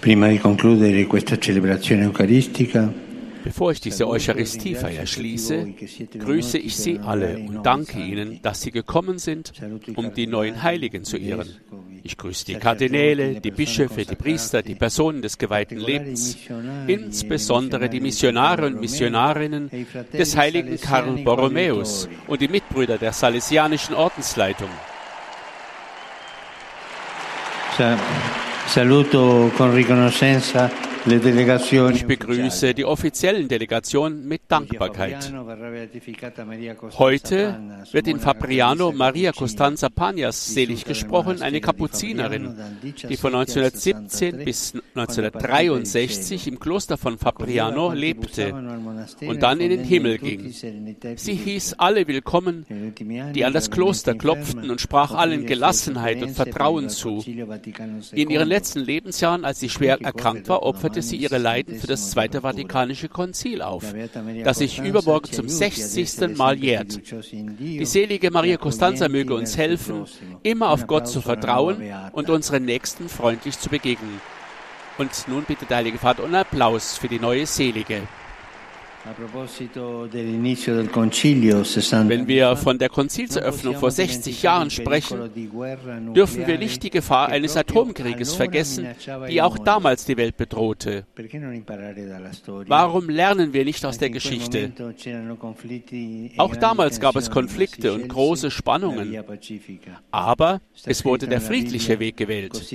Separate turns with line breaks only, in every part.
Prima di concludere questa celebrazione eucaristica,
Bevor ich diese Eucharistiefeier schließe, grüße ich Sie alle und danke Ihnen, dass Sie gekommen sind, um die neuen Heiligen zu ehren. Ich grüße die Kardinäle, die Bischöfe, die Priester, die Personen des geweihten Lebens, insbesondere die Missionare und Missionarinnen des heiligen Karl Borromäus und die Mitbrüder der Salesianischen Ordensleitung.
Sa- saluto con riconoscenza.
Ich begrüße die offiziellen Delegationen mit Dankbarkeit. Heute wird in Fabriano Maria Costanza Pagnas selig gesprochen, eine Kapuzinerin, die von 1917 bis 1963 im Kloster von Fabriano lebte und dann in den Himmel ging. Sie hieß alle willkommen, die an das Kloster klopften und sprach allen Gelassenheit und Vertrauen zu. In ihren letzten Lebensjahren, als sie schwer erkrankt war, opferte sie ihre Leiden für das Zweite Vatikanische Konzil auf, das sich übermorgen zum 60. Mal jährt. Die selige Maria Costanza möge uns helfen, immer auf Gott zu vertrauen und unseren Nächsten freundlich zu begegnen. Und nun bitte der Heilige Vater um Applaus für die neue Selige. Wenn wir von der Konzilseröffnung vor 60 Jahren sprechen, dürfen wir nicht die Gefahr eines Atomkrieges vergessen, die auch damals die Welt bedrohte. Warum lernen wir nicht aus der Geschichte? Auch damals gab es Konflikte und große Spannungen. Aber es wurde der friedliche Weg gewählt.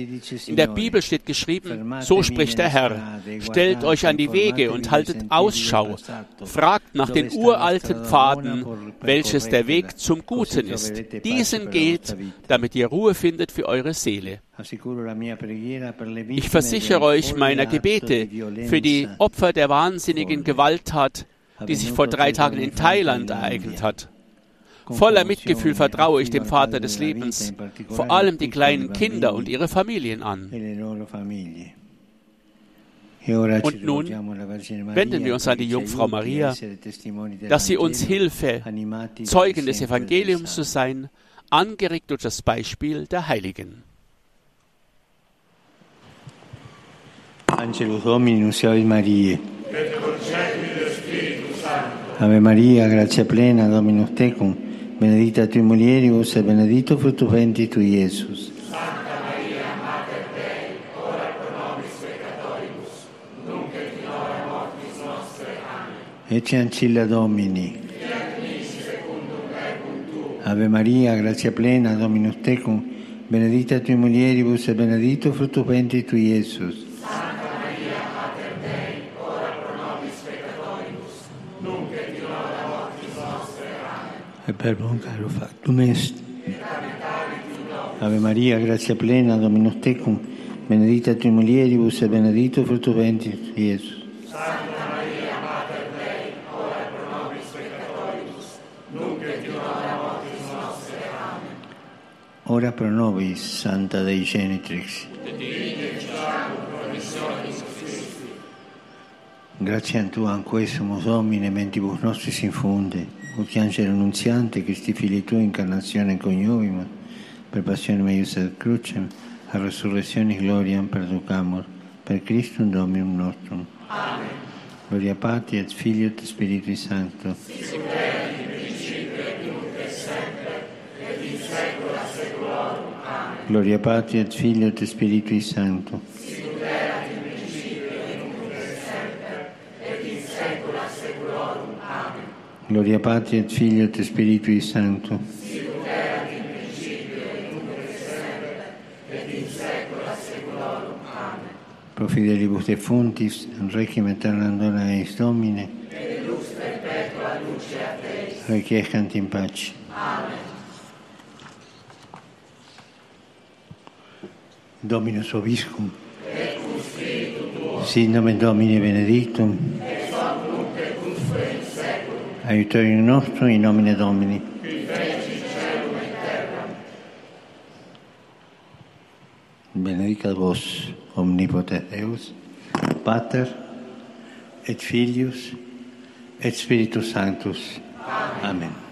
In der Bibel steht geschrieben, so spricht der Herr, stellt euch an die Wege und haltet Ausschau, fragt nach den uralten Pfaden, welches der Weg zum Guten ist. Diesen geht, damit ihr Ruhe findet für eure Seele. Ich versichere euch meiner Gebete für die Opfer der wahnsinnigen Gewalttat, die sich vor drei Tagen in Thailand ereignet hat. Voller Mitgefühl vertraue ich dem Vater des Lebens, vor allem die kleinen Kinder und ihre Familien an.
Und
nun wenden wir uns an die Jungfrau Maria, dass sie uns Hilfe, Zeugen des Evangeliums zu sein, angeregt durch das Beispiel der Heiligen.
Angelus Domini, nunciavit Mariae. Ave Maria, gratia plena, Dominus tecum, benedicta tui mulieribus et benedictus fructus ventris tui, Iesus. Ecce ancilla Domini. Ave Maria, gratia plena, Dominus tecum, benedicta tui mulieribus et benedictus fructus ventris tui, Iesus. e per caro factum est. Ave Maria, grazia plena, Dominus tecum, benedicta tui mulieribus e benedictus fructus ventris Iesus. Ora pro nobis, Santa Dei Genitrix. Grazie a Tu, anque sumus Domine, mentibus nostris infunde, ut angelo annunziante, Christi Fili Tui, incarnazione coniovima, per passione meius et crucem, a resurrectionis gloriam perducamur, per Christum Dominum nostrum. Amen. Gloria Patri et Filio et Spiritui Sancto. Gloria Patri et Filio et Spiritui Sancto. Gloria Patri et Filio et Spiritui Sancto. Pro fidelibus defuntis, requiem aeternam dona eis Domine. Requiescant in pace. Domino suo viscum. cum spiritu tuo. Sindame Domini benedictum. Et soprum tecusque in seculum. Aiutorium nostrum in nomine Domini. Qui feci celum et terra. Benedica vos omnipotens Deus, Pater et Filius et Spiritus Sanctus. Amen. Amen.